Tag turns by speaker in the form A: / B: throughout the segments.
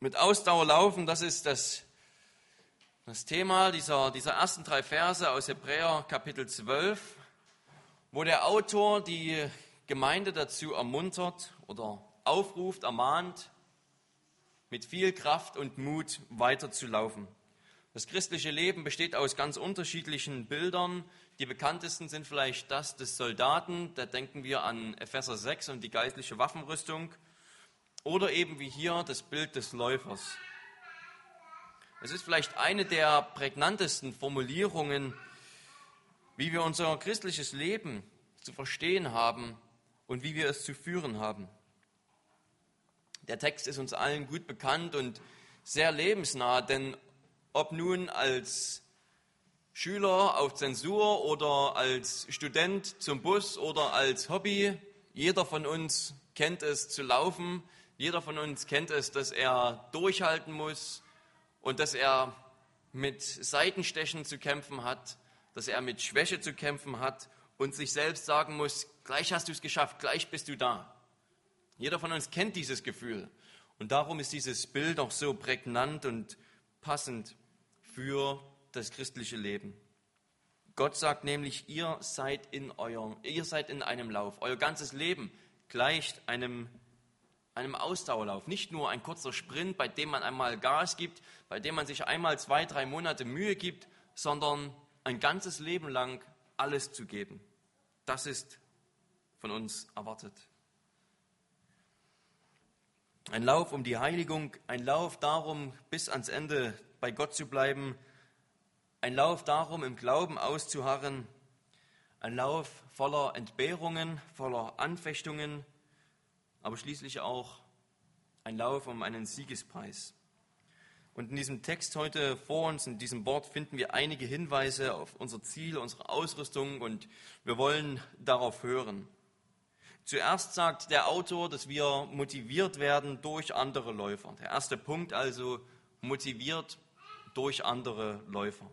A: Mit Ausdauer laufen, das ist das, das Thema dieser, dieser ersten drei Verse aus Hebräer Kapitel 12, wo der Autor die Gemeinde dazu ermuntert oder aufruft, ermahnt, mit viel Kraft und Mut weiterzulaufen. Das christliche Leben besteht aus ganz unterschiedlichen Bildern. Die bekanntesten sind vielleicht das des Soldaten, da denken wir an Epheser 6 und die geistliche Waffenrüstung. Oder eben wie hier das Bild des Läufers. Es ist vielleicht eine der prägnantesten Formulierungen, wie wir unser christliches Leben zu verstehen haben und wie wir es zu führen haben. Der Text ist uns allen gut bekannt und sehr lebensnah, denn ob nun als Schüler auf Zensur oder als Student zum Bus oder als Hobby, jeder von uns kennt es zu laufen, jeder von uns kennt es, dass er durchhalten muss und dass er mit Seitenstechen zu kämpfen hat, dass er mit Schwäche zu kämpfen hat und sich selbst sagen muss, gleich hast du es geschafft, gleich bist du da. Jeder von uns kennt dieses Gefühl. Und darum ist dieses Bild auch so prägnant und passend für das christliche Leben. Gott sagt nämlich, ihr seid in eurem, ihr seid in einem Lauf. Euer ganzes Leben gleicht einem einem Ausdauerlauf. Nicht nur ein kurzer Sprint, bei dem man einmal Gas gibt, bei dem man sich einmal zwei, drei Monate Mühe gibt, sondern ein ganzes Leben lang alles zu geben. Das ist von uns erwartet. Ein Lauf um die Heiligung, ein Lauf darum, bis ans Ende bei Gott zu bleiben, ein Lauf darum, im Glauben auszuharren, ein Lauf voller Entbehrungen, voller Anfechtungen, aber schließlich auch ein Lauf um einen Siegespreis. Und in diesem Text heute vor uns, in diesem Wort, finden wir einige Hinweise auf unser Ziel, unsere Ausrüstung und wir wollen darauf hören. Zuerst sagt der Autor, dass wir motiviert werden durch andere Läufer. Der erste Punkt also, motiviert durch andere Läufer.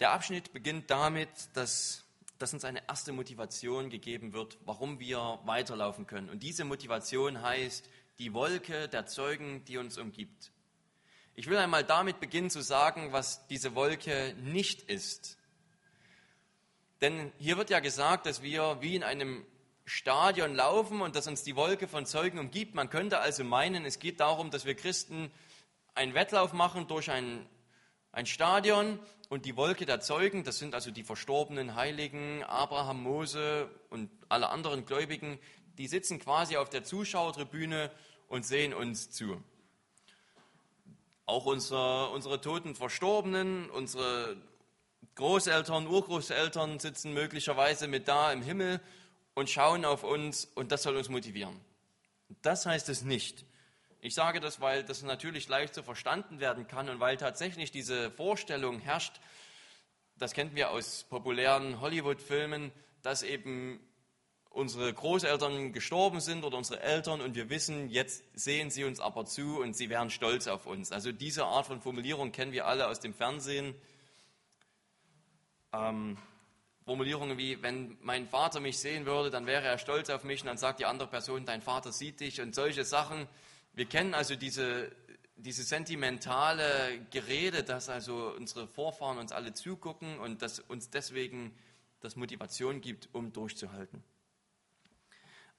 A: Der Abschnitt beginnt damit, dass dass uns eine erste Motivation gegeben wird, warum wir weiterlaufen können. Und diese Motivation heißt die Wolke der Zeugen, die uns umgibt. Ich will einmal damit beginnen zu sagen, was diese Wolke nicht ist. Denn hier wird ja gesagt, dass wir wie in einem Stadion laufen und dass uns die Wolke von Zeugen umgibt. Man könnte also meinen, es geht darum, dass wir Christen einen Wettlauf machen durch ein, ein Stadion und die Wolke der Zeugen, das sind also die verstorbenen Heiligen, Abraham, Mose und alle anderen Gläubigen, die sitzen quasi auf der Zuschauertribüne und sehen uns zu. Auch unsere, unsere toten Verstorbenen, unsere Großeltern, Urgroßeltern sitzen möglicherweise mit da im Himmel und schauen auf uns und das soll uns motivieren. Das heißt es nicht. Ich sage das, weil das natürlich leicht so verstanden werden kann und weil tatsächlich diese Vorstellung herrscht, das kennen wir aus populären Hollywood-Filmen, dass eben unsere Großeltern gestorben sind oder unsere Eltern und wir wissen, jetzt sehen sie uns aber zu und sie wären stolz auf uns. Also diese Art von Formulierung kennen wir alle aus dem Fernsehen. Ähm, Formulierungen wie, wenn mein Vater mich sehen würde, dann wäre er stolz auf mich und dann sagt die andere Person, dein Vater sieht dich und solche Sachen. Wir kennen also diese, diese sentimentale Gerede, dass also unsere Vorfahren uns alle zugucken und dass uns deswegen das Motivation gibt, um durchzuhalten.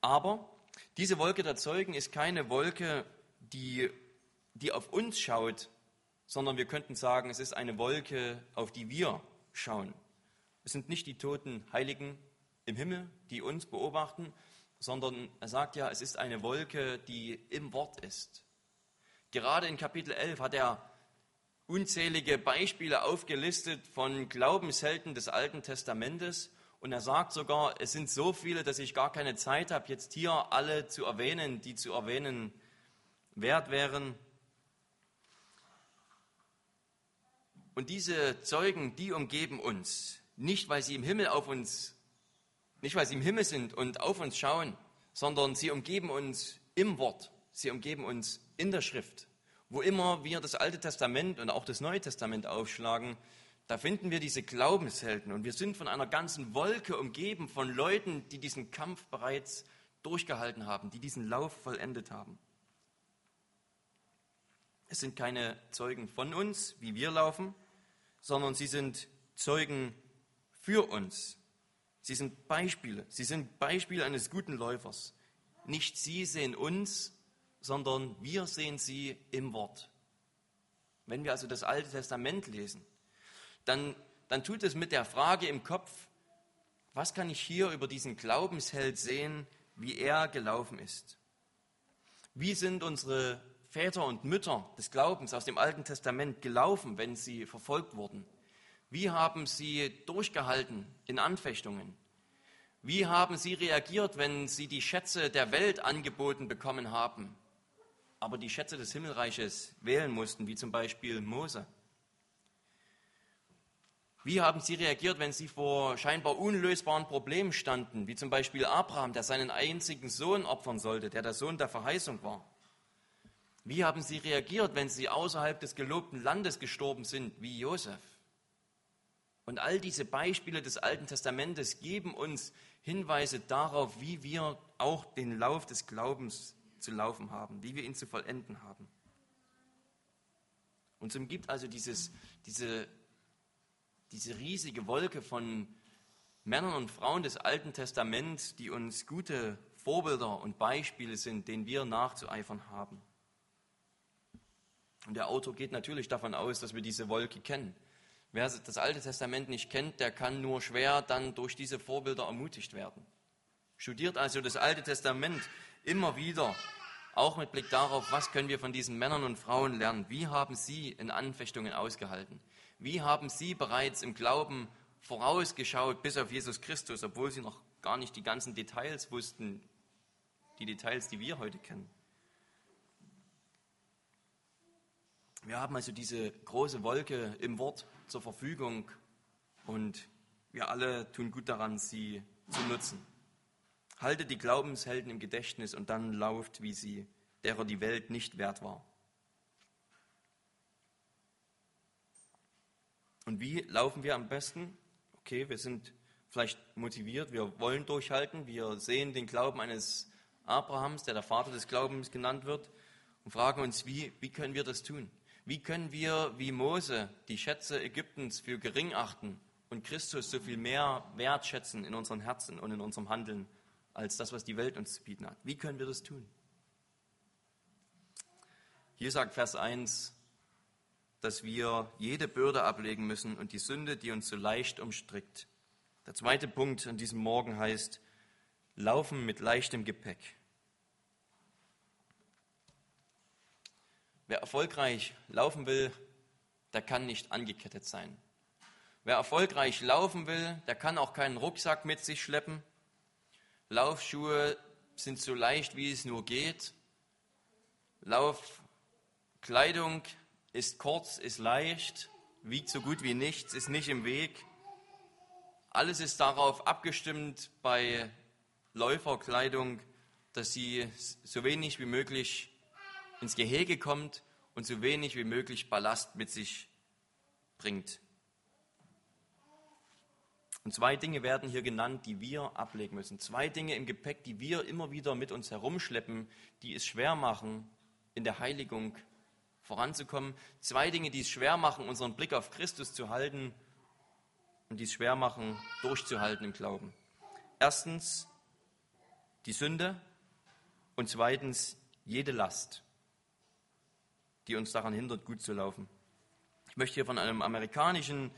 A: Aber diese Wolke der Zeugen ist keine Wolke, die, die auf uns schaut, sondern wir könnten sagen, es ist eine Wolke, auf die wir schauen. Es sind nicht die toten Heiligen im Himmel, die uns beobachten, sondern er sagt ja, es ist eine Wolke, die im Wort ist. Gerade in Kapitel 11 hat er unzählige Beispiele aufgelistet von Glaubenshelden des Alten Testamentes und er sagt sogar, es sind so viele, dass ich gar keine Zeit habe, jetzt hier alle zu erwähnen, die zu erwähnen wert wären. Und diese Zeugen, die umgeben uns, nicht weil sie im Himmel auf uns nicht, weil sie im Himmel sind und auf uns schauen, sondern sie umgeben uns im Wort. Sie umgeben uns in der Schrift. Wo immer wir das Alte Testament und auch das Neue Testament aufschlagen, da finden wir diese Glaubenshelden. Und wir sind von einer ganzen Wolke umgeben von Leuten, die diesen Kampf bereits durchgehalten haben, die diesen Lauf vollendet haben. Es sind keine Zeugen von uns, wie wir laufen, sondern sie sind Zeugen für uns. Sie sind Beispiele. Sie sind Beispiele eines guten Läufers. Nicht sie sehen uns, sondern wir sehen sie im Wort. Wenn wir also das Alte Testament lesen, dann, dann tut es mit der Frage im Kopf, was kann ich hier über diesen Glaubensheld sehen, wie er gelaufen ist? Wie sind unsere Väter und Mütter des Glaubens aus dem Alten Testament gelaufen, wenn sie verfolgt wurden? Wie haben sie durchgehalten in Anfechtungen? Wie haben sie reagiert, wenn sie die Schätze der Welt angeboten bekommen haben, aber die Schätze des Himmelreiches wählen mussten, wie zum Beispiel Mose? Wie haben sie reagiert, wenn sie vor scheinbar unlösbaren Problemen standen, wie zum Beispiel Abraham, der seinen einzigen Sohn opfern sollte, der der Sohn der Verheißung war? Wie haben sie reagiert, wenn sie außerhalb des gelobten Landes gestorben sind, wie Josef? Und all diese Beispiele des Alten Testamentes geben uns Hinweise darauf, wie wir auch den Lauf des Glaubens zu laufen haben, wie wir ihn zu vollenden haben. Und es gibt also dieses, diese diese riesige Wolke von Männern und Frauen des Alten Testaments, die uns gute Vorbilder und Beispiele sind, denen wir nachzueifern haben. Und der Autor geht natürlich davon aus, dass wir diese Wolke kennen. Wer das Alte Testament nicht kennt, der kann nur schwer dann durch diese Vorbilder ermutigt werden. Studiert also das Alte Testament immer wieder, auch mit Blick darauf, was können wir von diesen Männern und Frauen lernen. Wie haben sie in Anfechtungen ausgehalten? Wie haben sie bereits im Glauben vorausgeschaut bis auf Jesus Christus, obwohl sie noch gar nicht die ganzen Details wussten, die Details, die wir heute kennen? Wir haben also diese große Wolke im Wort zur Verfügung und wir alle tun gut daran, sie zu nutzen. Haltet die Glaubenshelden im Gedächtnis und dann lauft wie sie, derer die Welt nicht wert war. Und wie laufen wir am besten? Okay, wir sind vielleicht motiviert, wir wollen durchhalten, wir sehen den Glauben eines Abrahams, der der Vater des Glaubens genannt wird, und fragen uns, wie, wie können wir das tun? Wie können wir wie Mose die Schätze Ägyptens für gering achten und Christus so viel mehr wertschätzen in unseren Herzen und in unserem Handeln als das, was die Welt uns zu bieten hat? Wie können wir das tun? Hier sagt Vers 1, dass wir jede Bürde ablegen müssen und die Sünde, die uns so leicht umstrickt. Der zweite Punkt an diesem Morgen heißt, laufen mit leichtem Gepäck. Wer erfolgreich laufen will, der kann nicht angekettet sein. Wer erfolgreich laufen will, der kann auch keinen Rucksack mit sich schleppen. Laufschuhe sind so leicht, wie es nur geht. Laufkleidung ist kurz, ist leicht, wiegt so gut wie nichts, ist nicht im Weg. Alles ist darauf abgestimmt bei Läuferkleidung, dass sie so wenig wie möglich ins Gehege kommt und so wenig wie möglich Ballast mit sich bringt. Und zwei Dinge werden hier genannt, die wir ablegen müssen. Zwei Dinge im Gepäck, die wir immer wieder mit uns herumschleppen, die es schwer machen, in der Heiligung voranzukommen. Zwei Dinge, die es schwer machen, unseren Blick auf Christus zu halten und die es schwer machen, durchzuhalten im Glauben. Erstens die Sünde und zweitens jede Last, die uns daran hindert, gut zu laufen. Ich möchte hier von einem amerikanischen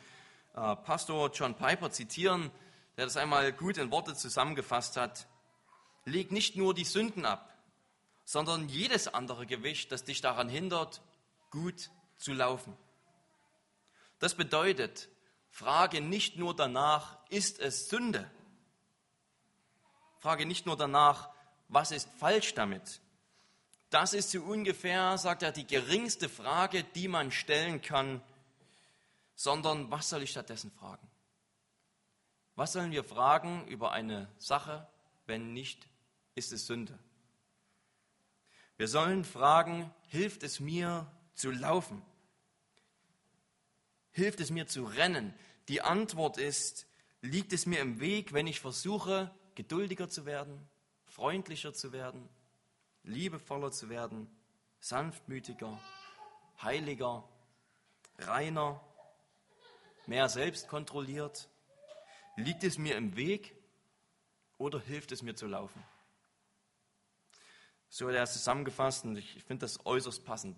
A: äh, Pastor John Piper zitieren, der das einmal gut in Worte zusammengefasst hat. Leg nicht nur die Sünden ab, sondern jedes andere Gewicht, das dich daran hindert, gut zu laufen. Das bedeutet, frage nicht nur danach, ist es Sünde? Frage nicht nur danach, was ist falsch damit? Das ist so ungefähr, sagt er, die geringste Frage, die man stellen kann, sondern was soll ich stattdessen fragen? Was sollen wir fragen über eine Sache, wenn nicht, ist es Sünde? Wir sollen fragen, hilft es mir, zu laufen? Hilft es mir zu rennen? Die Antwort ist, liegt es mir im Weg, wenn ich versuche, geduldiger zu werden, freundlicher zu werden, liebevoller zu werden, sanftmütiger, heiliger, reiner, mehr selbst kontrolliert? Liegt es mir im Weg oder hilft es mir zu laufen? So hat er es zusammengefasst und ich finde das äußerst passend.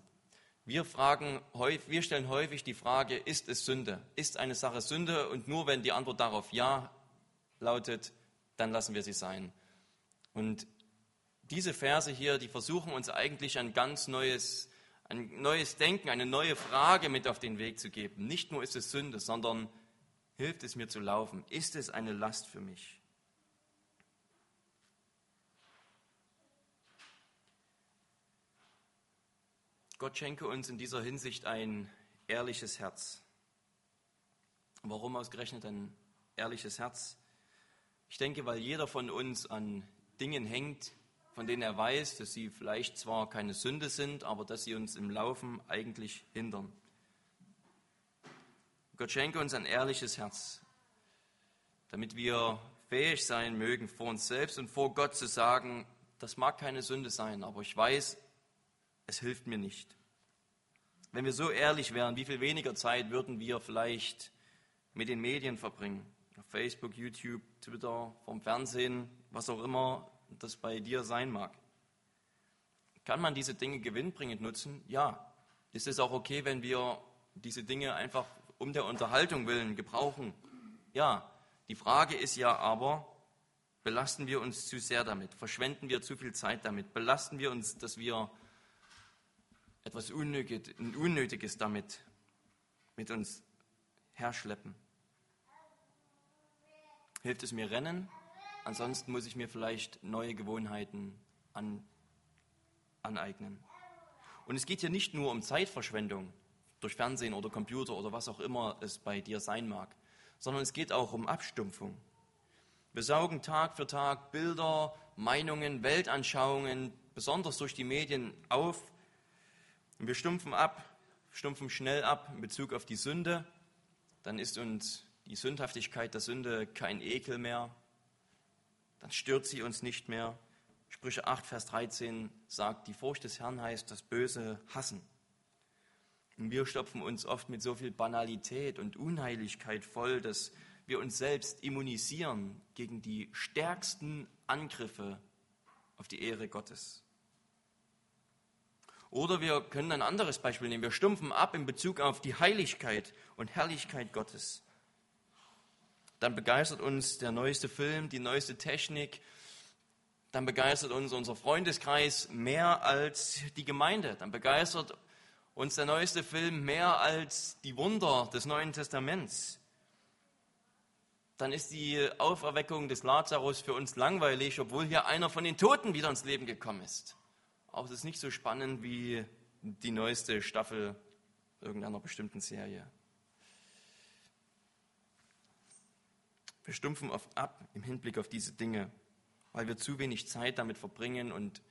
A: Wir fragen, wir stellen häufig die Frage, ist es Sünde? Ist eine Sache Sünde? Und nur wenn die Antwort darauf Ja lautet, dann lassen wir sie sein. Und diese Verse hier, die versuchen uns eigentlich ein ganz neues, ein neues Denken, eine neue Frage mit auf den Weg zu geben. Nicht nur ist es Sünde, sondern hilft es mir zu laufen? Ist es eine Last für mich? Gott schenke uns in dieser Hinsicht ein ehrliches Herz. Warum ausgerechnet ein ehrliches Herz? Ich denke, weil jeder von uns an Dingen hängt, von denen er weiß, dass sie vielleicht zwar keine Sünde sind, aber dass sie uns im Laufen eigentlich hindern. Gott schenke uns ein ehrliches Herz, damit wir fähig sein mögen, vor uns selbst und vor Gott zu sagen, das mag keine Sünde sein, aber ich weiß, es hilft mir nicht. Wenn wir so ehrlich wären, wie viel weniger Zeit würden wir vielleicht mit den Medien verbringen? Facebook, YouTube, Twitter, vom Fernsehen, was auch immer das bei dir sein mag. Kann man diese Dinge gewinnbringend nutzen? Ja. Ist es auch okay, wenn wir diese Dinge einfach um der Unterhaltung willen gebrauchen? Ja. Die Frage ist ja aber, belasten wir uns zu sehr damit? Verschwenden wir zu viel Zeit damit? Belasten wir uns, dass wir etwas Unnötiges damit mit uns herschleppen? Hilft es mir rennen? Ansonsten muss ich mir vielleicht neue Gewohnheiten an, aneignen. Und es geht hier nicht nur um Zeitverschwendung durch Fernsehen oder Computer oder was auch immer es bei dir sein mag, sondern es geht auch um Abstumpfung. Wir saugen Tag für Tag Bilder, Meinungen, Weltanschauungen, besonders durch die Medien auf. Und wir stumpfen ab, stumpfen schnell ab in Bezug auf die Sünde. Dann ist uns die Sündhaftigkeit der Sünde kein Ekel mehr, dann stört sie uns nicht mehr. Sprüche 8, Vers 13 sagt, die Furcht des Herrn heißt das Böse hassen. Und wir stopfen uns oft mit so viel Banalität und Unheiligkeit voll, dass wir uns selbst immunisieren gegen die stärksten Angriffe auf die Ehre Gottes. Oder wir können ein anderes Beispiel nehmen. Wir stumpfen ab in Bezug auf die Heiligkeit und Herrlichkeit Gottes dann begeistert uns der neueste Film, die neueste Technik, dann begeistert uns unser Freundeskreis mehr als die Gemeinde, dann begeistert uns der neueste Film mehr als die Wunder des Neuen Testaments. Dann ist die Auferweckung des Lazarus für uns langweilig, obwohl hier einer von den Toten wieder ins Leben gekommen ist. Aber es ist nicht so spannend wie die neueste Staffel irgendeiner bestimmten Serie. Wir stumpfen oft ab im Hinblick auf diese Dinge, weil wir zu wenig Zeit damit verbringen und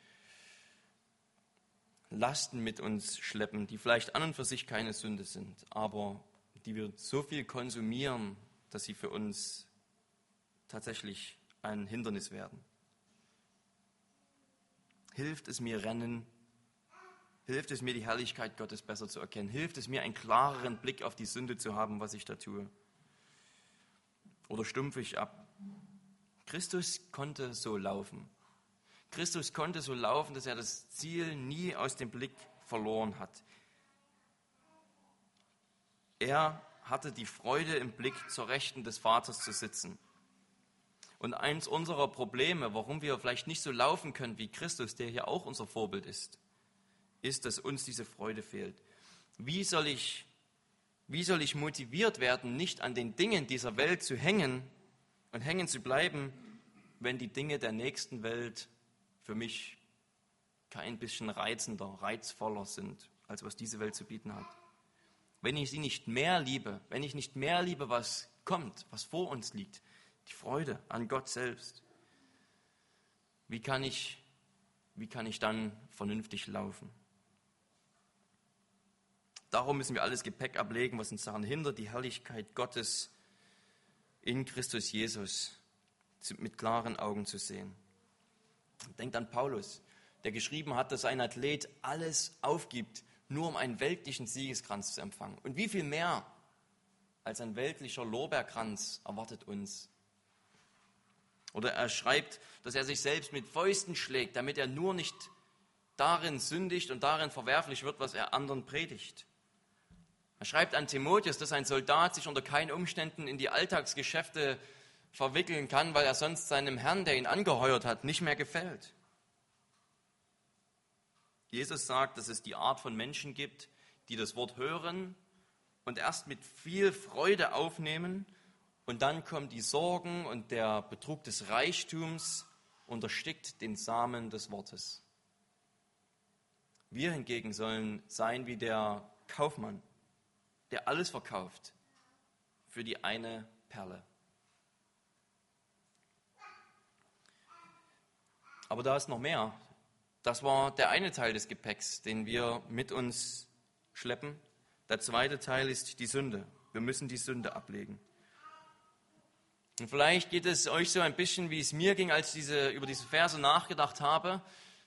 A: Lasten mit uns schleppen, die vielleicht an und für sich keine Sünde sind, aber die wir so viel konsumieren, dass sie für uns tatsächlich ein Hindernis werden. Hilft es mir rennen? Hilft es mir die Herrlichkeit Gottes besser zu erkennen? Hilft es mir einen klareren Blick auf die Sünde zu haben, was ich da tue? Oder stumpfe ich ab. Christus konnte so laufen. Christus konnte so laufen, dass er das Ziel nie aus dem Blick verloren hat. Er hatte die Freude im Blick, zur Rechten des Vaters zu sitzen. Und eins unserer Probleme, warum wir vielleicht nicht so laufen können wie Christus, der hier auch unser Vorbild ist, ist, dass uns diese Freude fehlt. Wie soll ich wie soll ich motiviert werden, nicht an den Dingen dieser Welt zu hängen und hängen zu bleiben, wenn die Dinge der nächsten Welt für mich kein bisschen reizender, reizvoller sind, als was diese Welt zu bieten hat? Wenn ich sie nicht mehr liebe, wenn ich nicht mehr liebe, was kommt, was vor uns liegt, die Freude an Gott selbst, wie kann ich, wie kann ich dann vernünftig laufen? Darum müssen wir alles Gepäck ablegen, was uns daran hindert, die Herrlichkeit Gottes in Christus Jesus mit klaren Augen zu sehen. Denkt an Paulus, der geschrieben hat, dass ein Athlet alles aufgibt, nur um einen weltlichen Siegeskranz zu empfangen. Und wie viel mehr als ein weltlicher Lorbeerkranz erwartet uns. Oder er schreibt, dass er sich selbst mit Fäusten schlägt, damit er nur nicht darin sündigt und darin verwerflich wird, was er anderen predigt. Er schreibt an Timotheus, dass ein Soldat sich unter keinen Umständen in die Alltagsgeschäfte verwickeln kann, weil er sonst seinem Herrn, der ihn angeheuert hat, nicht mehr gefällt. Jesus sagt, dass es die Art von Menschen gibt, die das Wort hören und erst mit viel Freude aufnehmen und dann kommen die Sorgen und der Betrug des Reichtums und erstickt den Samen des Wortes. Wir hingegen sollen sein wie der Kaufmann, der alles verkauft für die eine Perle. Aber da ist noch mehr. Das war der eine Teil des Gepäcks, den wir mit uns schleppen. Der zweite Teil ist die Sünde. Wir müssen die Sünde ablegen. Und vielleicht geht es euch so ein bisschen, wie es mir ging, als ich diese, über diese Verse nachgedacht habe,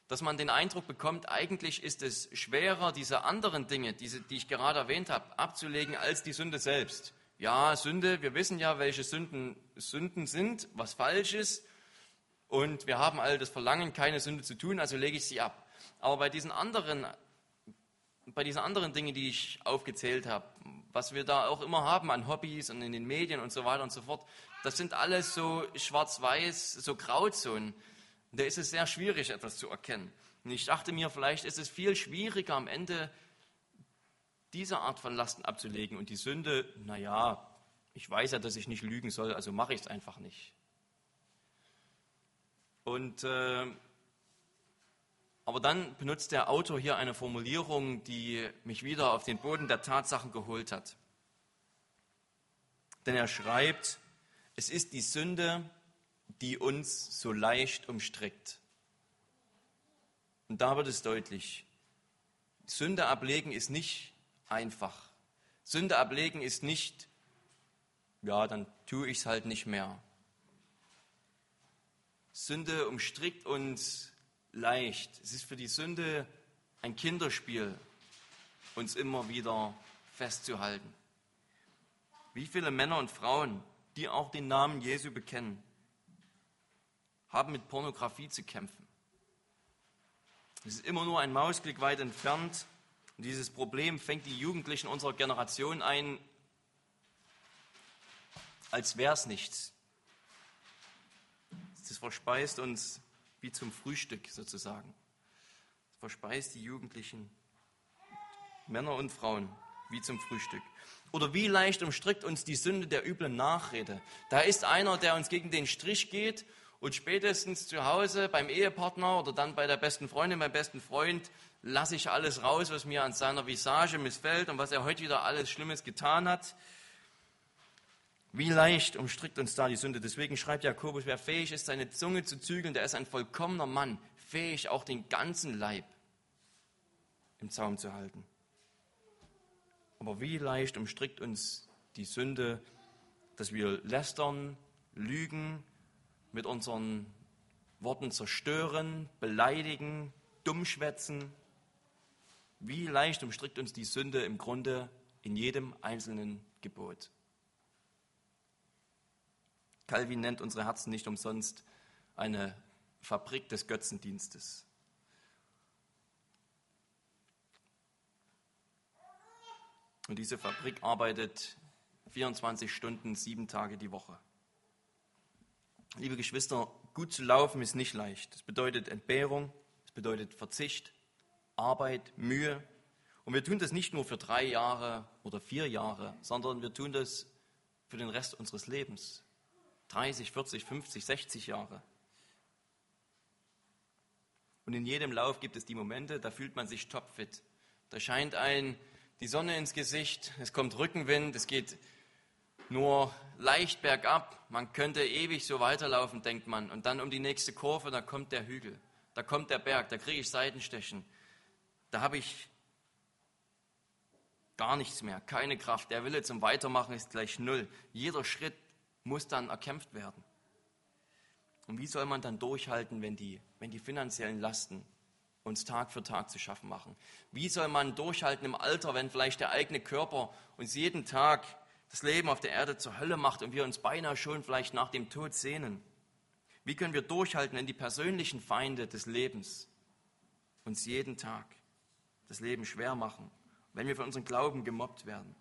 A: dass man den Eindruck bekommt, eigentlich ist es schwerer, diese anderen Dinge, diese, die ich gerade erwähnt habe, abzulegen, als die Sünde selbst. Ja, Sünde, wir wissen ja, welche Sünden Sünden sind, was falsch ist. Und wir haben all das Verlangen, keine Sünde zu tun, also lege ich sie ab. Aber bei diesen anderen, bei diesen anderen Dingen, die ich aufgezählt habe, was wir da auch immer haben an Hobbys und in den Medien und so weiter und so fort, das sind alles so schwarz-weiß, so Grauzonen. Da ist es sehr schwierig, etwas zu erkennen. Und ich dachte mir, vielleicht ist es viel schwieriger am Ende, diese Art von Lasten abzulegen. Und die Sünde, naja, ich weiß ja, dass ich nicht lügen soll, also mache ich es einfach nicht. Und, äh, aber dann benutzt der Autor hier eine Formulierung, die mich wieder auf den Boden der Tatsachen geholt hat. Denn er schreibt, es ist die Sünde, die uns so leicht umstrickt. Und da wird es deutlich. Sünde ablegen ist nicht einfach. Sünde ablegen ist nicht, ja, dann tue ich es halt nicht mehr. Sünde umstrickt uns leicht. Es ist für die Sünde ein Kinderspiel, uns immer wieder festzuhalten. Wie viele Männer und Frauen die auch den Namen Jesu bekennen, haben mit Pornografie zu kämpfen. Es ist immer nur ein Mausklick weit entfernt. Und dieses Problem fängt die Jugendlichen unserer Generation ein, als wäre es nichts. Das verspeist uns wie zum Frühstück sozusagen. Das verspeist die Jugendlichen, Männer und Frauen, wie zum Frühstück. Oder wie leicht umstrickt uns die Sünde der üblen Nachrede. Da ist einer, der uns gegen den Strich geht und spätestens zu Hause beim Ehepartner oder dann bei der besten Freundin, beim besten Freund, lasse ich alles raus, was mir an seiner Visage missfällt und was er heute wieder alles Schlimmes getan hat. Wie leicht umstrickt uns da die Sünde. Deswegen schreibt Jakobus, wer fähig ist, seine Zunge zu zügeln, der ist ein vollkommener Mann, fähig auch den ganzen Leib im Zaum zu halten. Aber wie leicht umstrickt uns die Sünde, dass wir lästern, lügen, mit unseren Worten zerstören, beleidigen, dummschwätzen. Wie leicht umstrickt uns die Sünde im Grunde in jedem einzelnen Gebot. Calvin nennt unsere Herzen nicht umsonst eine Fabrik des Götzendienstes. Und diese Fabrik arbeitet 24 Stunden, sieben Tage die Woche. Liebe Geschwister, gut zu laufen ist nicht leicht. Es bedeutet Entbehrung, es bedeutet Verzicht, Arbeit, Mühe. Und wir tun das nicht nur für drei Jahre oder vier Jahre, sondern wir tun das für den Rest unseres Lebens. 30, 40, 50, 60 Jahre. Und in jedem Lauf gibt es die Momente, da fühlt man sich topfit. Da scheint ein die Sonne ins Gesicht, es kommt Rückenwind, es geht nur leicht bergab. Man könnte ewig so weiterlaufen, denkt man. Und dann um die nächste Kurve, da kommt der Hügel, da kommt der Berg, da kriege ich Seitenstechen. Da habe ich gar nichts mehr, keine Kraft. Der Wille zum Weitermachen ist gleich null. Jeder Schritt muss dann erkämpft werden. Und wie soll man dann durchhalten, wenn die, wenn die finanziellen Lasten uns Tag für Tag zu schaffen machen? Wie soll man durchhalten im Alter, wenn vielleicht der eigene Körper uns jeden Tag das Leben auf der Erde zur Hölle macht und wir uns beinahe schon vielleicht nach dem Tod sehnen? Wie können wir durchhalten, wenn die persönlichen Feinde des Lebens uns jeden Tag das Leben schwer machen, wenn wir für unseren Glauben gemobbt werden?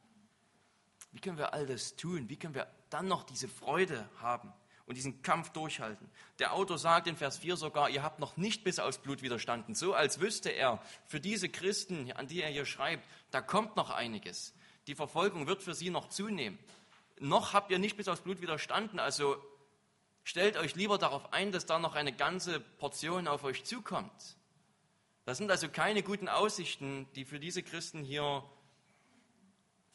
A: Wie können wir all das tun? Wie können wir dann noch diese Freude haben und diesen Kampf durchhalten? Der Autor sagt in Vers 4 sogar, ihr habt noch nicht bis aufs Blut widerstanden. So als wüsste er, für diese Christen, an die er hier schreibt, da kommt noch einiges. Die Verfolgung wird für sie noch zunehmen. Noch habt ihr nicht bis aufs Blut widerstanden, also Stellt euch lieber darauf ein, dass da noch eine ganze Portion auf euch zukommt. Das sind also keine guten Aussichten, die für diese Christen hier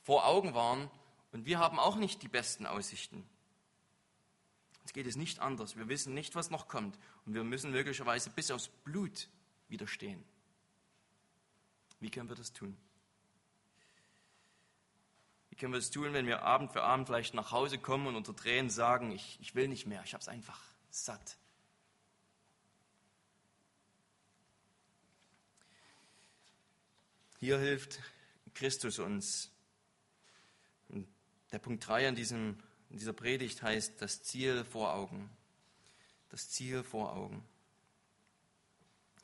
A: vor Augen waren. Und wir haben auch nicht die besten Aussichten. Jetzt geht es nicht anders. Wir wissen nicht, was noch kommt. Und wir müssen möglicherweise bis aufs Blut widerstehen. Wie können wir das tun? Können wir es tun, wenn wir Abend für Abend vielleicht nach Hause kommen und unter Tränen sagen, ich, ich will nicht mehr, ich habe es einfach satt. Hier hilft Christus uns. Der Punkt 3 an diesem, in dieser Predigt heißt das Ziel vor Augen. Das Ziel vor Augen.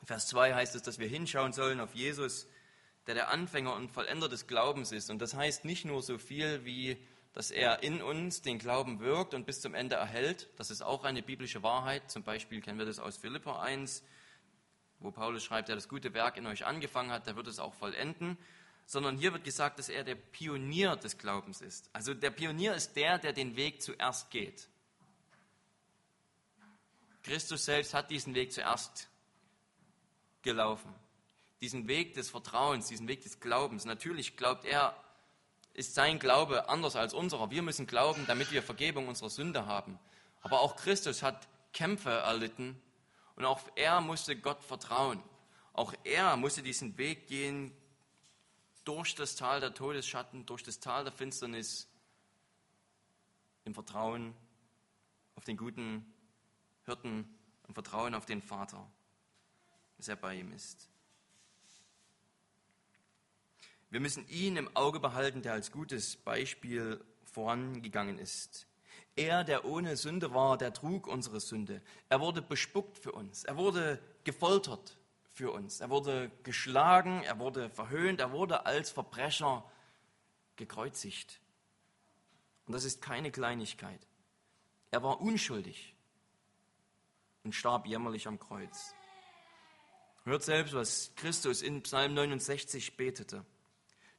A: Vers 2 heißt es, dass wir hinschauen sollen auf Jesus, der der Anfänger und Vollender des Glaubens ist. Und das heißt nicht nur so viel wie, dass er in uns den Glauben wirkt und bis zum Ende erhält. Das ist auch eine biblische Wahrheit. Zum Beispiel kennen wir das aus Philippa 1, wo Paulus schreibt, der das gute Werk in euch angefangen hat, der wird es auch vollenden. Sondern hier wird gesagt, dass er der Pionier des Glaubens ist. Also der Pionier ist der, der den Weg zuerst geht. Christus selbst hat diesen Weg zuerst gelaufen diesen Weg des Vertrauens, diesen Weg des Glaubens. Natürlich glaubt er, ist sein Glaube anders als unserer. Wir müssen glauben, damit wir Vergebung unserer Sünde haben. Aber auch Christus hat Kämpfe erlitten und auch er musste Gott vertrauen. Auch er musste diesen Weg gehen durch das Tal der Todesschatten, durch das Tal der Finsternis, im Vertrauen auf den guten Hirten, im Vertrauen auf den Vater, dass er bei ihm ist. Wir müssen ihn im Auge behalten, der als gutes Beispiel vorangegangen ist. Er, der ohne Sünde war, der trug unsere Sünde. Er wurde bespuckt für uns. Er wurde gefoltert für uns. Er wurde geschlagen, er wurde verhöhnt, er wurde als Verbrecher gekreuzigt. Und das ist keine Kleinigkeit. Er war unschuldig und starb jämmerlich am Kreuz. Hört selbst, was Christus in Psalm 69 betete.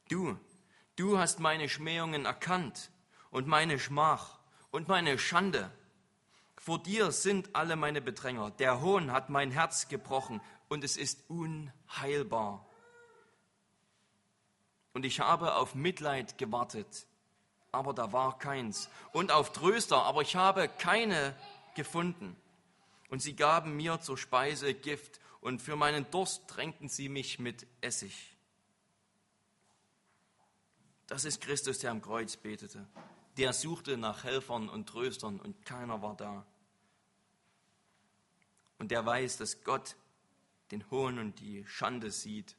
A: Du, du hast meine Schmähungen erkannt und meine Schmach und meine Schande. Vor dir sind alle meine Bedränger. Der Hohn hat mein Herz gebrochen und es ist unheilbar. Und ich habe auf Mitleid gewartet, aber da war keins. Und auf Tröster, aber ich habe keine gefunden. Und sie gaben mir zur Speise Gift und für meinen Durst tränkten sie mich mit Essig. Das ist Christus, der am Kreuz betete. Der suchte nach Helfern und Tröstern und keiner war da. Und der weiß, dass Gott den Hohn und die Schande sieht.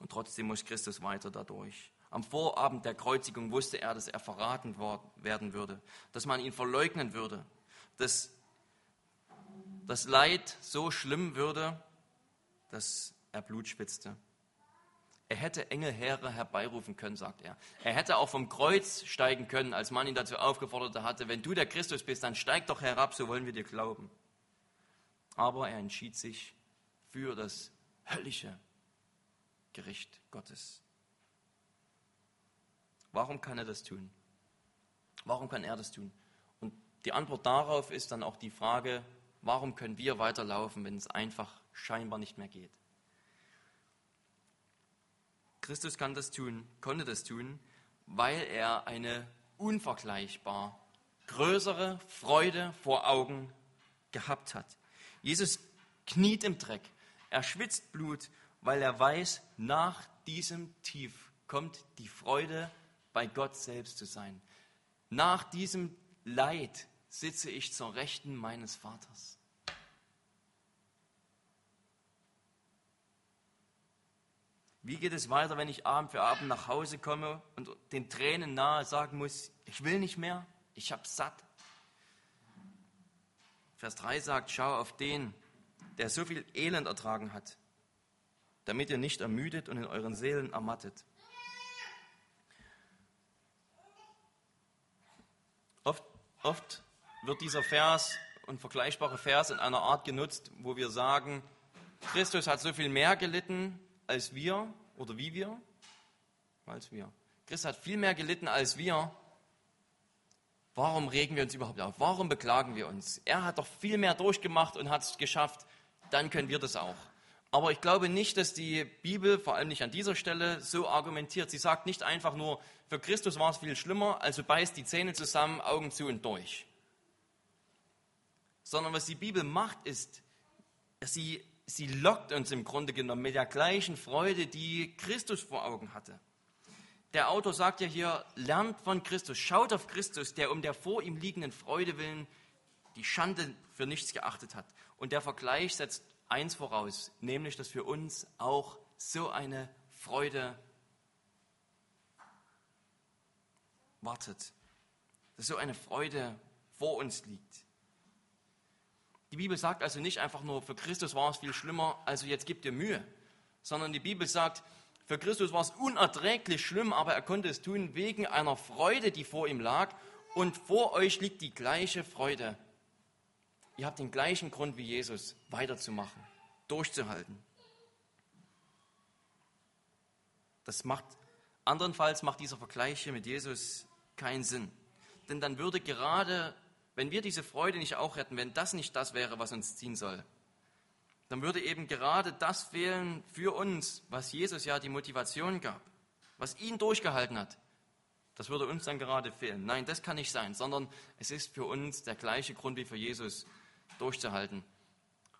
A: Und trotzdem muss Christus weiter dadurch. Am Vorabend der Kreuzigung wusste er, dass er verraten werden würde, dass man ihn verleugnen würde, dass das Leid so schlimm würde, dass er Blut spitzte. Er hätte Engelheere herbeirufen können, sagt er. Er hätte auch vom Kreuz steigen können, als man ihn dazu aufgefordert hatte, wenn du der Christus bist, dann steig doch herab, so wollen wir dir glauben. Aber er entschied sich für das höllische Gericht Gottes. Warum kann er das tun? Warum kann er das tun? Und die Antwort darauf ist dann auch die Frage, warum können wir weiterlaufen, wenn es einfach scheinbar nicht mehr geht? Christus kann das tun, konnte das tun, weil er eine unvergleichbar größere Freude vor Augen gehabt hat. Jesus kniet im Dreck, er schwitzt Blut, weil er weiß, nach diesem Tief kommt die Freude, bei Gott selbst zu sein. Nach diesem Leid sitze ich zur Rechten meines Vaters. Wie geht es weiter, wenn ich Abend für Abend nach Hause komme und den Tränen nahe sagen muss, ich will nicht mehr, ich habe satt? Vers 3 sagt, schau auf den, der so viel Elend ertragen hat, damit ihr nicht ermüdet und in euren Seelen ermattet. Oft, oft wird dieser Vers und vergleichbare Vers in einer Art genutzt, wo wir sagen, Christus hat so viel mehr gelitten als wir oder wie wir, als wir. Christus hat viel mehr gelitten als wir. Warum regen wir uns überhaupt auf? Warum beklagen wir uns? Er hat doch viel mehr durchgemacht und hat es geschafft. Dann können wir das auch. Aber ich glaube nicht, dass die Bibel, vor allem nicht an dieser Stelle, so argumentiert. Sie sagt nicht einfach nur, für Christus war es viel schlimmer, also beißt die Zähne zusammen, Augen zu und durch. Sondern was die Bibel macht, ist, sie, sie lockt uns im Grunde genommen mit der gleichen Freude, die Christus vor Augen hatte. Der Autor sagt ja hier, lernt von Christus, schaut auf Christus, der um der vor ihm liegenden Freude willen die Schande für nichts geachtet hat. Und der Vergleich setzt eins voraus, nämlich, dass für uns auch so eine Freude wartet, dass so eine Freude vor uns liegt. Die Bibel sagt also nicht einfach nur, für Christus war es viel schlimmer, also jetzt gib dir Mühe, sondern die Bibel sagt, für Christus war es unerträglich schlimm, aber er konnte es tun wegen einer Freude, die vor ihm lag. Und vor euch liegt die gleiche Freude, Ihr habt den gleichen Grund wie Jesus, weiterzumachen, durchzuhalten. Das macht, andernfalls macht dieser Vergleich hier mit Jesus keinen Sinn. Denn dann würde gerade, wenn wir diese Freude nicht auch hätten, wenn das nicht das wäre, was uns ziehen soll, dann würde eben gerade das fehlen für uns, was Jesus ja die Motivation gab, was ihn durchgehalten hat. Das würde uns dann gerade fehlen. Nein, das kann nicht sein, sondern es ist für uns der gleiche Grund wie für Jesus, durchzuhalten.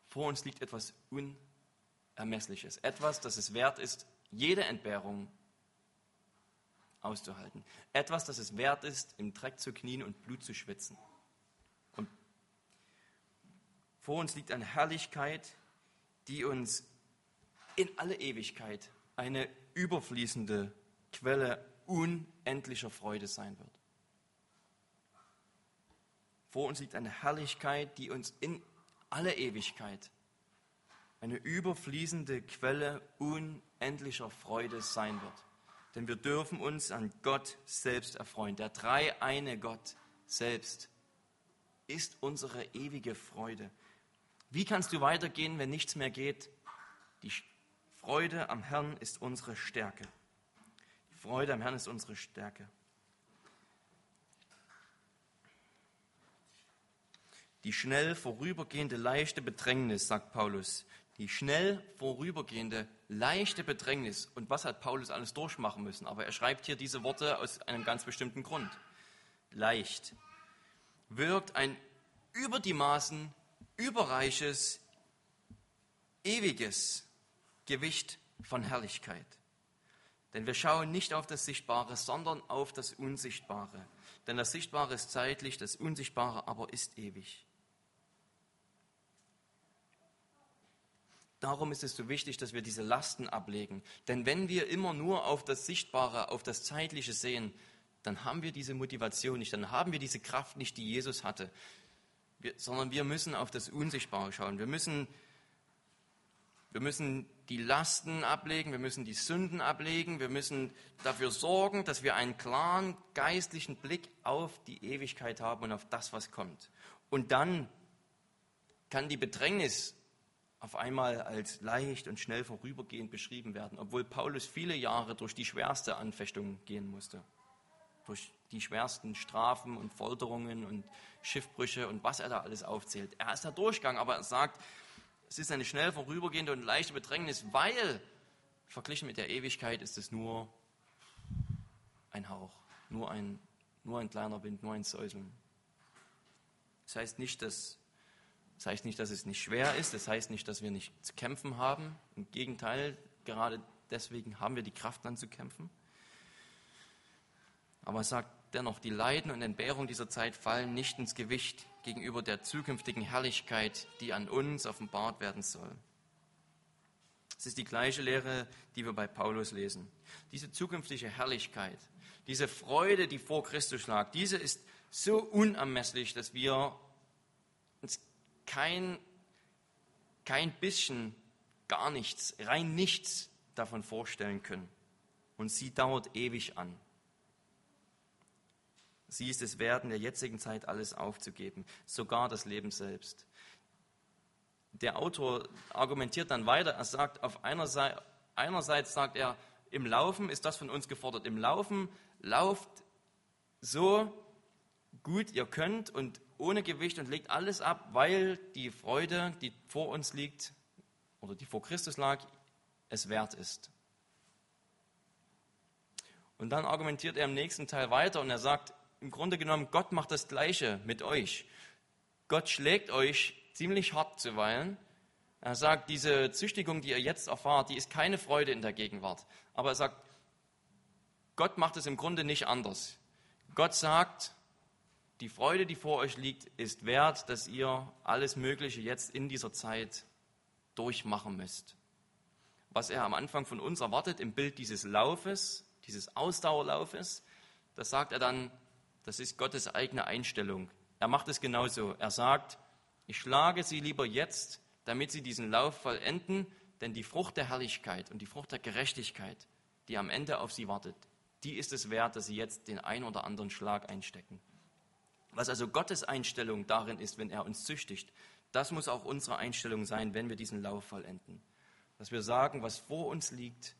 A: Vor uns liegt etwas Unermessliches, etwas, das es wert ist, jede Entbehrung auszuhalten. Etwas, das es wert ist, im Dreck zu knien und Blut zu schwitzen. Vor uns liegt eine Herrlichkeit, die uns in alle Ewigkeit eine überfließende Quelle unendlicher Freude sein wird. Vor uns liegt eine Herrlichkeit, die uns in alle Ewigkeit eine überfließende Quelle unendlicher Freude sein wird. Denn wir dürfen uns an Gott selbst erfreuen. Der dreieine Gott selbst ist unsere ewige Freude. Wie kannst du weitergehen, wenn nichts mehr geht? Die Freude am Herrn ist unsere Stärke. Die Freude am Herrn ist unsere Stärke. Die schnell vorübergehende leichte Bedrängnis, sagt Paulus. Die schnell vorübergehende leichte Bedrängnis. Und was hat Paulus alles durchmachen müssen? Aber er schreibt hier diese Worte aus einem ganz bestimmten Grund. Leicht wirkt ein über die Maßen überreiches, ewiges Gewicht von Herrlichkeit. Denn wir schauen nicht auf das Sichtbare, sondern auf das Unsichtbare. Denn das Sichtbare ist zeitlich, das Unsichtbare aber ist ewig. Darum ist es so wichtig, dass wir diese Lasten ablegen. Denn wenn wir immer nur auf das Sichtbare, auf das Zeitliche sehen, dann haben wir diese Motivation nicht, dann haben wir diese Kraft nicht, die Jesus hatte, wir, sondern wir müssen auf das Unsichtbare schauen. Wir müssen, wir müssen die Lasten ablegen, wir müssen die Sünden ablegen, wir müssen dafür sorgen, dass wir einen klaren geistlichen Blick auf die Ewigkeit haben und auf das, was kommt. Und dann kann die Bedrängnis auf einmal als leicht und schnell vorübergehend beschrieben werden, obwohl Paulus viele Jahre durch die schwerste Anfechtung gehen musste. Durch die schwersten Strafen und Folterungen und Schiffbrüche und was er da alles aufzählt. Er ist da durchgegangen, aber er sagt, es ist eine schnell vorübergehende und leichte Bedrängnis, weil verglichen mit der Ewigkeit ist es nur ein Hauch, nur ein, nur ein kleiner Wind, nur ein Säuseln. Das heißt nicht, dass das heißt nicht, dass es nicht schwer ist, das heißt nicht, dass wir nicht zu kämpfen haben. Im Gegenteil, gerade deswegen haben wir die Kraft dann zu kämpfen. Aber er sagt, dennoch, die Leiden und Entbehrungen dieser Zeit fallen nicht ins Gewicht gegenüber der zukünftigen Herrlichkeit, die an uns offenbart werden soll. Es ist die gleiche Lehre, die wir bei Paulus lesen. Diese zukünftige Herrlichkeit, diese Freude, die vor Christus lag, diese ist so unermesslich, dass wir uns kein, kein bisschen, gar nichts, rein nichts davon vorstellen können. Und sie dauert ewig an. Sie ist es wert, in der jetzigen Zeit alles aufzugeben, sogar das Leben selbst. Der Autor argumentiert dann weiter. Er sagt, auf einer Seite, einerseits sagt er, im Laufen ist das von uns gefordert. Im Laufen lauft so gut ihr könnt und ohne Gewicht und legt alles ab, weil die Freude, die vor uns liegt oder die vor Christus lag, es wert ist. Und dann argumentiert er im nächsten Teil weiter und er sagt, im Grunde genommen, Gott macht das Gleiche mit euch. Gott schlägt euch ziemlich hart zuweilen. Er sagt, diese Züchtigung, die ihr jetzt erfahrt, die ist keine Freude in der Gegenwart. Aber er sagt, Gott macht es im Grunde nicht anders. Gott sagt, die Freude, die vor euch liegt, ist wert, dass ihr alles Mögliche jetzt in dieser Zeit durchmachen müsst. Was er am Anfang von uns erwartet im Bild dieses Laufes, dieses Ausdauerlaufes, das sagt er dann, das ist Gottes eigene Einstellung. Er macht es genauso. Er sagt, ich schlage sie lieber jetzt, damit sie diesen Lauf vollenden, denn die Frucht der Herrlichkeit und die Frucht der Gerechtigkeit, die am Ende auf sie wartet, die ist es wert, dass sie jetzt den einen oder anderen Schlag einstecken. Was also Gottes Einstellung darin ist, wenn er uns züchtigt, das muss auch unsere Einstellung sein, wenn wir diesen Lauf vollenden. Dass wir sagen, was vor uns liegt,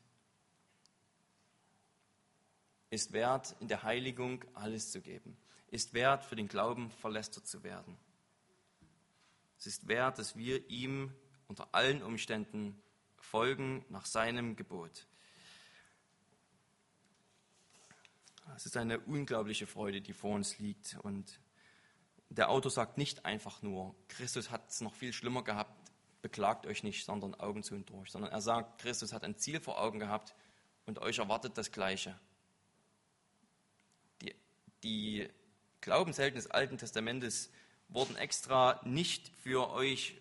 A: ist wert, in der Heiligung alles zu geben, ist wert, für den Glauben verlästert zu werden. Es ist wert, dass wir ihm unter allen Umständen folgen nach seinem Gebot. Es ist eine unglaubliche Freude, die vor uns liegt. Und der Autor sagt nicht einfach nur, Christus hat es noch viel schlimmer gehabt, beklagt euch nicht, sondern Augen zu und durch, sondern er sagt, Christus hat ein Ziel vor Augen gehabt und euch erwartet das Gleiche die Glaubenshelden des Alten Testamentes wurden extra nicht für euch,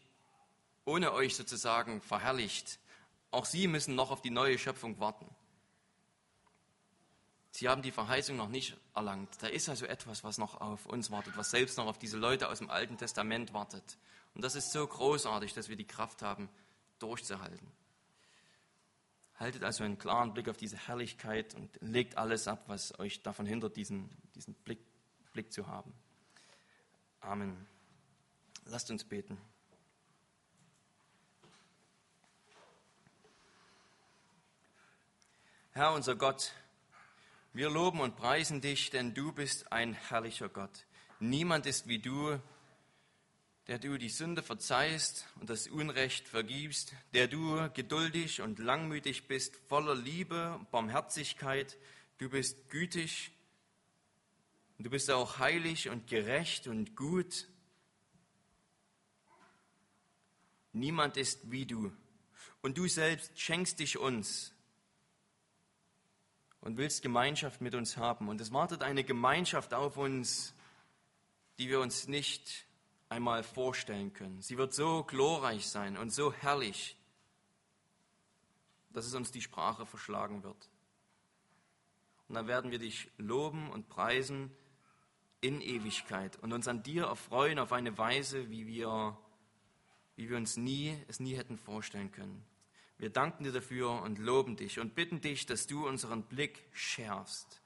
A: ohne euch sozusagen verherrlicht. Auch sie müssen noch auf die neue Schöpfung warten. Sie haben die Verheißung noch nicht erlangt. Da ist also etwas, was noch auf uns wartet, was selbst noch auf diese Leute aus dem Alten Testament wartet. Und das ist so großartig, dass wir die Kraft haben, durchzuhalten. Haltet also einen klaren Blick auf diese Herrlichkeit und legt alles ab, was euch davon hindert, diesen, diesen Blick, Blick zu haben. Amen. Lasst uns beten. Herr unser Gott, wir loben und preisen dich, denn du bist ein herrlicher Gott. Niemand ist wie du, der du die Sünde verzeihst und das Unrecht vergibst, der du geduldig und langmütig bist, voller Liebe und Barmherzigkeit, du bist gütig, und du bist auch heilig und gerecht und gut. Niemand ist wie du. Und du selbst schenkst dich uns und willst Gemeinschaft mit uns haben. Und es wartet eine Gemeinschaft auf uns, die wir uns nicht einmal vorstellen können. Sie wird so glorreich sein und so herrlich, dass es uns die Sprache verschlagen wird. Und dann werden wir dich loben und preisen in Ewigkeit und uns an dir erfreuen auf eine Weise, wie wir, wie wir uns nie, es nie hätten vorstellen können. Wir danken dir dafür und loben dich und bitten dich, dass du unseren Blick schärfst,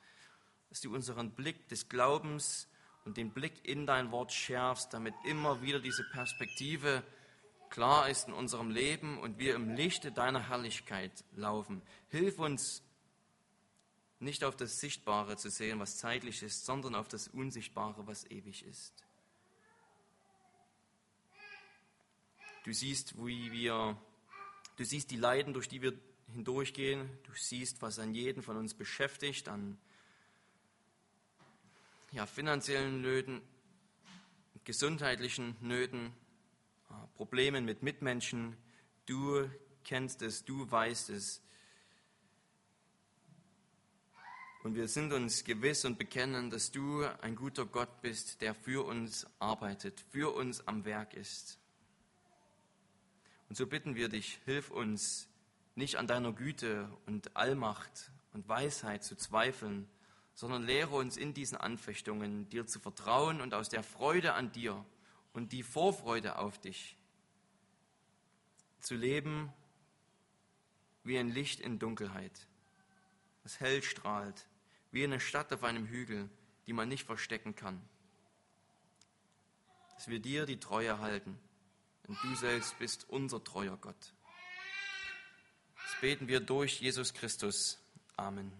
A: dass du unseren Blick des Glaubens und den Blick in dein Wort schärfst, damit immer wieder diese Perspektive klar ist in unserem Leben und wir im Lichte deiner Herrlichkeit laufen. Hilf uns, nicht auf das Sichtbare zu sehen, was zeitlich ist, sondern auf das Unsichtbare, was ewig ist. Du siehst, wie wir, du siehst die Leiden, durch die wir hindurchgehen. Du siehst, was an jeden von uns beschäftigt, an ja, finanziellen Nöten, gesundheitlichen Nöten, Problemen mit Mitmenschen. Du kennst es, du weißt es. Und wir sind uns gewiss und bekennen, dass du ein guter Gott bist, der für uns arbeitet, für uns am Werk ist. Und so bitten wir dich, hilf uns, nicht an deiner Güte und Allmacht und Weisheit zu zweifeln, sondern lehre uns in diesen Anfechtungen, dir zu vertrauen und aus der Freude an dir und die Vorfreude auf dich zu leben wie ein Licht in Dunkelheit, das hell strahlt, wie eine Stadt auf einem Hügel, die man nicht verstecken kann. Dass wir dir die Treue halten, denn du selbst bist unser treuer Gott. Das beten wir durch Jesus Christus. Amen.